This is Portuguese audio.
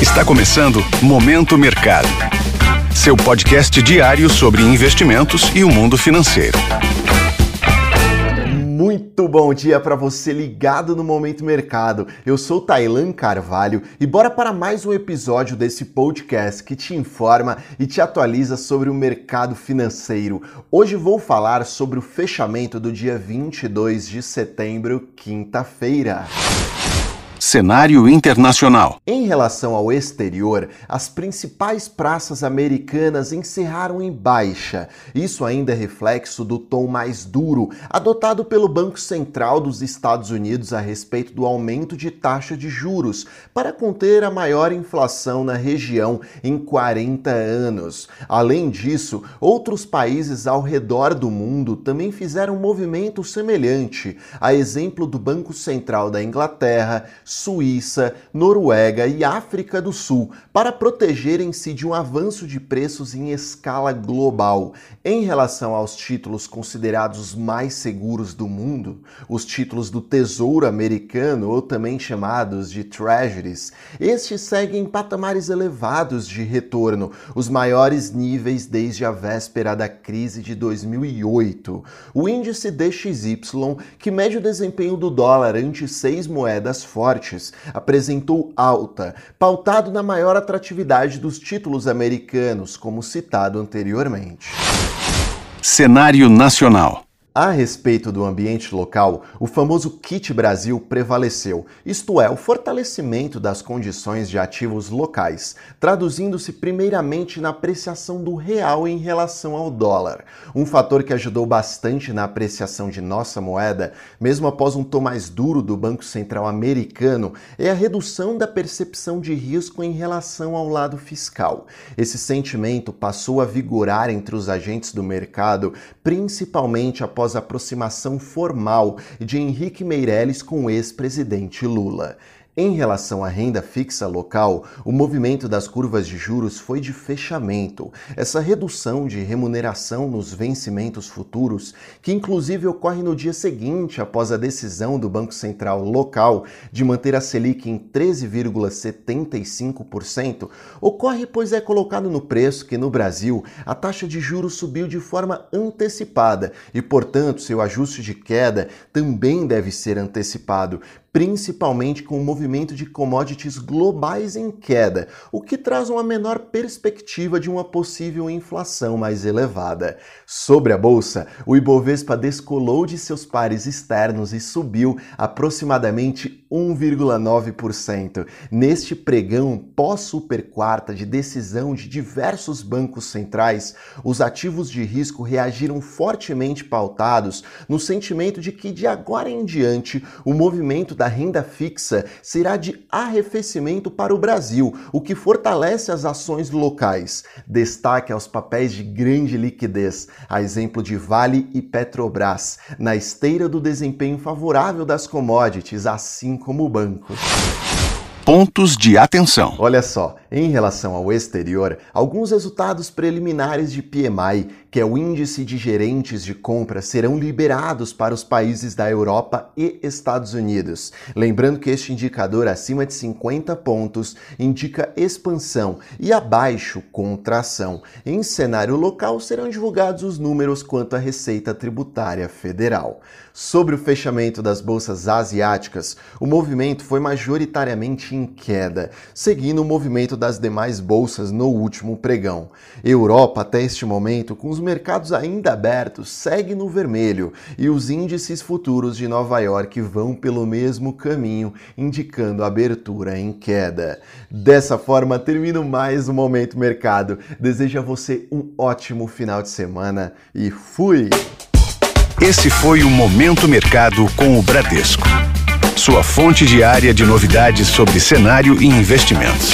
Está começando Momento Mercado. Seu podcast diário sobre investimentos e o mundo financeiro. Muito bom dia para você ligado no Momento Mercado. Eu sou Tailan Carvalho e bora para mais um episódio desse podcast que te informa e te atualiza sobre o mercado financeiro. Hoje vou falar sobre o fechamento do dia 22 de setembro, quinta-feira. Cenário internacional. Em relação ao exterior, as principais praças americanas encerraram em baixa. Isso ainda é reflexo do tom mais duro adotado pelo Banco Central dos Estados Unidos a respeito do aumento de taxa de juros para conter a maior inflação na região em 40 anos. Além disso, outros países ao redor do mundo também fizeram um movimento semelhante, a exemplo do Banco Central da Inglaterra, Suíça, Noruega e África do Sul para protegerem-se de um avanço de preços em escala global. Em relação aos títulos considerados mais seguros do mundo, os títulos do Tesouro Americano, ou também chamados de Treasuries, estes seguem patamares elevados de retorno, os maiores níveis desde a véspera da crise de 2008. O índice DXY, que mede o desempenho do dólar ante seis moedas fortes, apresentou alta, pautado na maior atratividade dos títulos americanos, como citado anteriormente. Cenário nacional. A respeito do ambiente local, o famoso Kit Brasil prevaleceu, isto é, o fortalecimento das condições de ativos locais, traduzindo-se primeiramente na apreciação do real em relação ao dólar. Um fator que ajudou bastante na apreciação de nossa moeda, mesmo após um tom mais duro do Banco Central americano, é a redução da percepção de risco em relação ao lado fiscal. Esse sentimento passou a vigorar entre os agentes do mercado, principalmente após após a aproximação formal de Henrique Meirelles com o ex-presidente Lula. Em relação à renda fixa local, o movimento das curvas de juros foi de fechamento. Essa redução de remuneração nos vencimentos futuros, que inclusive ocorre no dia seguinte após a decisão do Banco Central local de manter a Selic em 13,75%, ocorre pois é colocado no preço que no Brasil a taxa de juros subiu de forma antecipada e, portanto, seu ajuste de queda também deve ser antecipado, principalmente com o movimento de commodities globais em queda, o que traz uma menor perspectiva de uma possível inflação mais elevada. Sobre a bolsa, o Ibovespa descolou de seus pares externos e subiu aproximadamente 1,9%. Neste pregão pós-super quarta de decisão de diversos bancos centrais, os ativos de risco reagiram fortemente pautados no sentimento de que de agora em diante o movimento da da renda fixa será de arrefecimento para o Brasil, o que fortalece as ações locais. Destaque aos papéis de grande liquidez, a exemplo de Vale e Petrobras, na esteira do desempenho favorável das commodities, assim como bancos. Pontos de atenção. Olha só, em relação ao exterior, alguns resultados preliminares de PMI, que é o índice de gerentes de compra, serão liberados para os países da Europa e Estados Unidos. Lembrando que este indicador acima de 50 pontos indica expansão e abaixo contração. Em cenário local serão divulgados os números quanto à receita tributária federal. Sobre o fechamento das bolsas asiáticas, o movimento foi majoritariamente em queda, seguindo o movimento das demais bolsas no último pregão. Europa, até este momento, com os mercados ainda abertos, segue no vermelho e os índices futuros de Nova York vão pelo mesmo caminho, indicando abertura em queda. Dessa forma, termino mais um Momento Mercado. Desejo a você um ótimo final de semana e fui! Esse foi o Momento Mercado com o Bradesco. Sua fonte diária de novidades sobre cenário e investimentos.